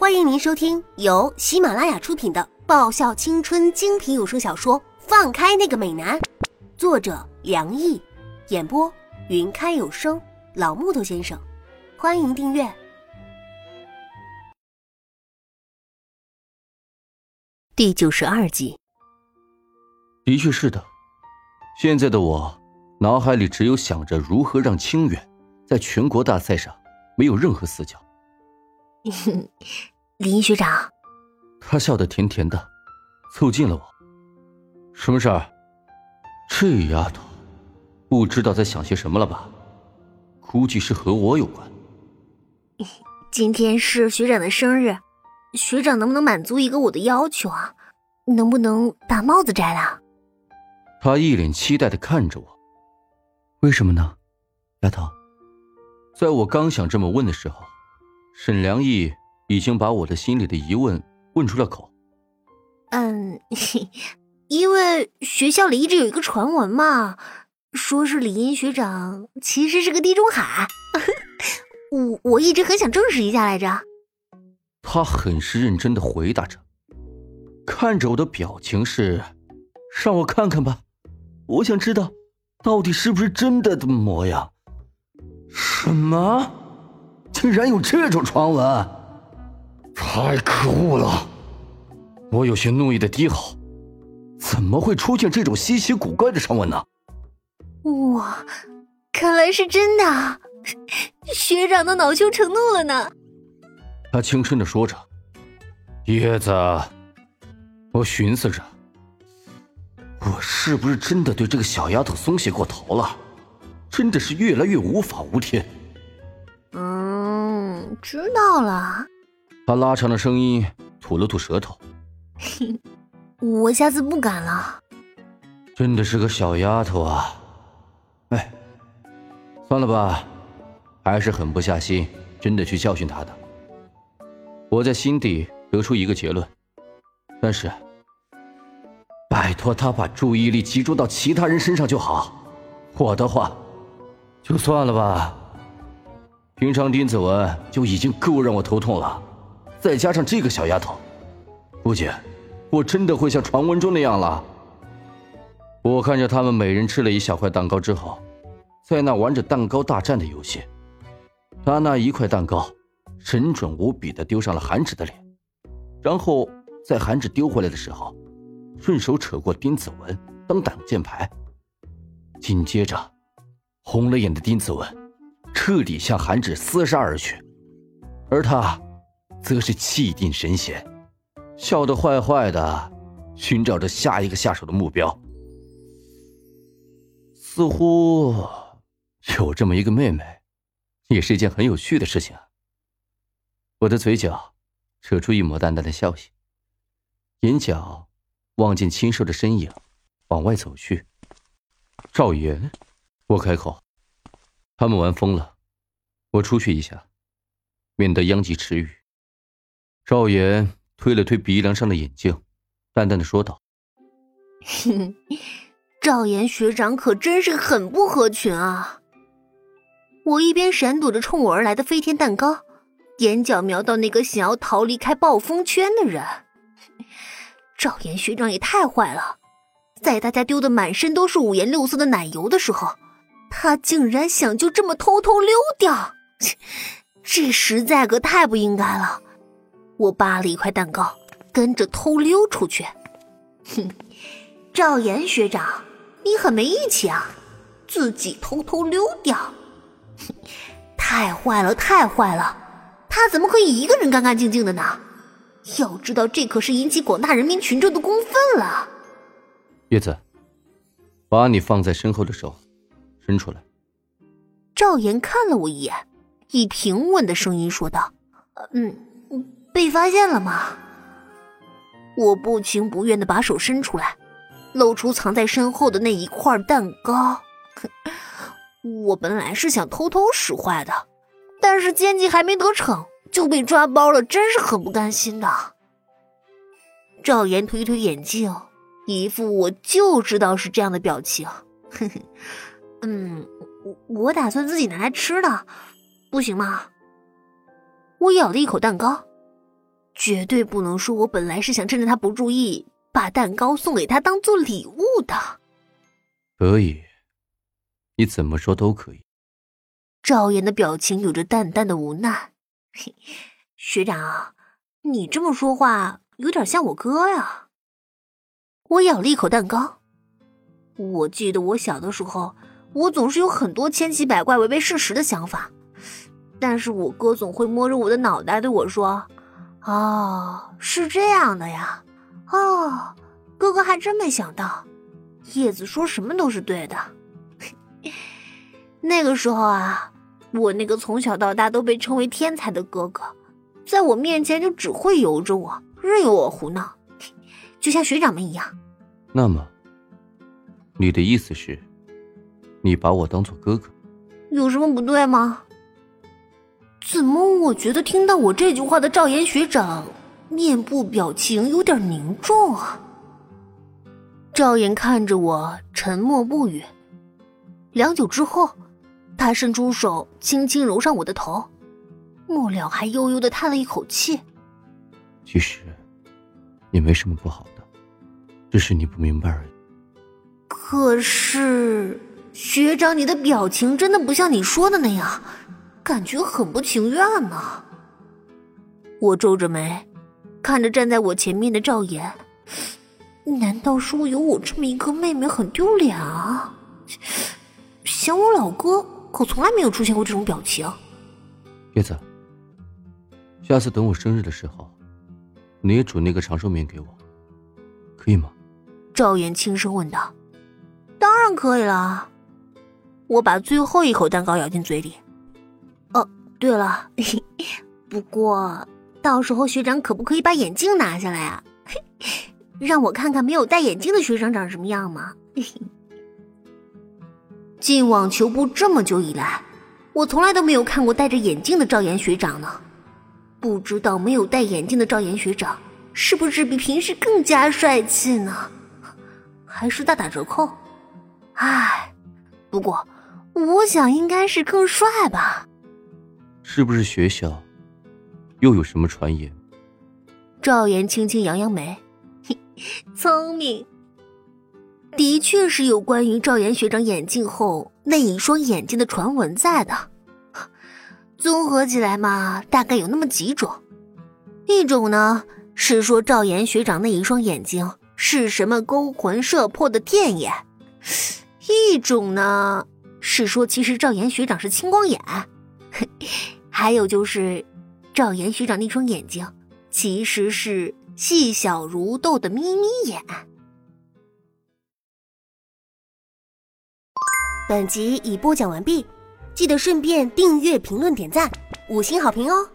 欢迎您收听由喜马拉雅出品的爆笑青春精品有声小说《放开那个美男》，作者梁毅，演播云开有声老木头先生。欢迎订阅第九十二集。的确是的，现在的我脑海里只有想着如何让清远在全国大赛上没有任何死角。林学长，他笑得甜甜的，凑近了我。什么事儿？这丫头不知道在想些什么了吧？估计是和我有关。今天是学长的生日，学长能不能满足一个我的要求啊？能不能把帽子摘了？他一脸期待的看着我。为什么呢，丫头？在我刚想这么问的时候，沈良义。已经把我的心里的疑问问出了口。嗯，因为学校里一直有一个传闻嘛，说是李英学长其实是个地中海。我我一直很想证实一下来着。他很是认真的回答着，看着我的表情是，让我看看吧，我想知道，到底是不是真的的模样。什么？竟然有这种传闻？太可恶了！我有些怒意的低吼：“怎么会出现这种稀奇古怪的传闻呢？”哇，看来是真的！学长都恼羞成怒了呢。他轻声的说着：“叶子，我寻思着，我是不是真的对这个小丫头松懈过头了？真的是越来越无法无天。”嗯，知道了。他拉长了声音，吐了吐舌头。我下次不敢了。真的是个小丫头啊！哎，算了吧，还是狠不下心，真的去教训她的。我在心底得出一个结论，但是，拜托她把注意力集中到其他人身上就好。我的话，就算了吧。平常丁子文就已经够让我头痛了。再加上这个小丫头，估计，我真的会像传闻中那样了。我看着他们每人吃了一小块蛋糕之后，在那玩着蛋糕大战的游戏，他那一块蛋糕神准无比的丢上了韩芷的脸，然后在韩芷丢回来的时候，顺手扯过丁子文当挡箭牌。紧接着，红了眼的丁子文彻底向韩芷厮杀而去，而他。则是气定神闲，笑得坏坏的，寻找着下一个下手的目标。似乎有这么一个妹妹，也是一件很有趣的事情。我的嘴角扯出一抹淡淡的笑意，眼角望见清瘦的身影往外走去。赵岩，我开口：“他们玩疯了，我出去一下，免得殃及池鱼。”赵岩推了推鼻梁上的眼镜，淡淡的说道：“ 赵岩学长可真是很不合群啊！”我一边闪躲着冲我而来的飞天蛋糕，眼角瞄到那个想要逃离开暴风圈的人。赵岩学长也太坏了，在大家丢的满身都是五颜六色的奶油的时候，他竟然想就这么偷偷溜掉，这实在可太不应该了。我扒了一块蛋糕，跟着偷溜出去。哼，赵岩学长，你很没义气啊！自己偷偷溜掉，哼，太坏了，太坏了！他怎么可以一个人干干净净的呢？要知道，这可是引起广大人民群众的公愤了。叶子，把你放在身后的手伸出来。赵岩看了我一眼，以平稳的声音说道：“嗯。”被发现了吗？我不情不愿的把手伸出来，露出藏在身后的那一块蛋糕。我本来是想偷偷使坏的，但是奸计还没得逞就被抓包了，真是很不甘心的。赵岩推推眼镜，一副我就知道是这样的表情。呵 呵嗯，我我打算自己拿来吃的，不行吗？我咬了一口蛋糕。绝对不能说我本来是想趁着他不注意，把蛋糕送给他当做礼物的。可以，你怎么说都可以。赵岩的表情有着淡淡的无奈。学长，你这么说话有点像我哥呀。我咬了一口蛋糕。我记得我小的时候，我总是有很多千奇百怪、违背事实的想法，但是我哥总会摸着我的脑袋对我说：“哦，是这样的呀，哦，哥哥还真没想到，叶子说什么都是对的。”那个时候啊，我那个从小到大都被称为天才的哥哥，在我面前就只会由着我，任由我胡闹，就像学长们一样。那么。你的意思是，你把我当做哥哥，有什么不对吗？怎么我觉得听到我这句话的赵岩学长面部表情有点凝重啊？赵岩看着我，沉默不语。良久之后，他伸出手轻轻揉上我的头，末了还悠悠的叹了一口气。其实，也没什么不好的，只是你不明白而已。可是，学长，你的表情真的不像你说的那样，感觉很不情愿呢。我皱着眉，看着站在我前面的赵岩，难道说有我这么一个妹妹很丢脸啊？想我老哥可从来没有出现过这种表情。叶子，下次等我生日的时候，你也煮那个长寿面给我，可以吗？赵岩轻声问道。当然可以了，我把最后一口蛋糕咬进嘴里。哦，对了，不过到时候学长可不可以把眼镜拿下来啊？让我看看没有戴眼镜的学长长什么样嘛。进网球部这么久以来，我从来都没有看过戴着眼镜的赵岩学长呢。不知道没有戴眼镜的赵岩学长是不是比平时更加帅气呢？还是大打折扣？唉，不过我想应该是更帅吧。是不是学校又有什么传言？赵岩轻轻扬扬眉，聪明。的确是有关于赵岩学长眼镜后那一双眼睛的传闻在的。综合起来嘛，大概有那么几种。一种呢是说赵岩学长那一双眼睛是什么勾魂摄魄的电眼。一种呢是说，其实赵岩学长是青光眼，还有就是赵岩学长那双眼睛其实是细小如豆的眯眯眼。本集已播讲完毕，记得顺便订阅、评论、点赞、五星好评哦！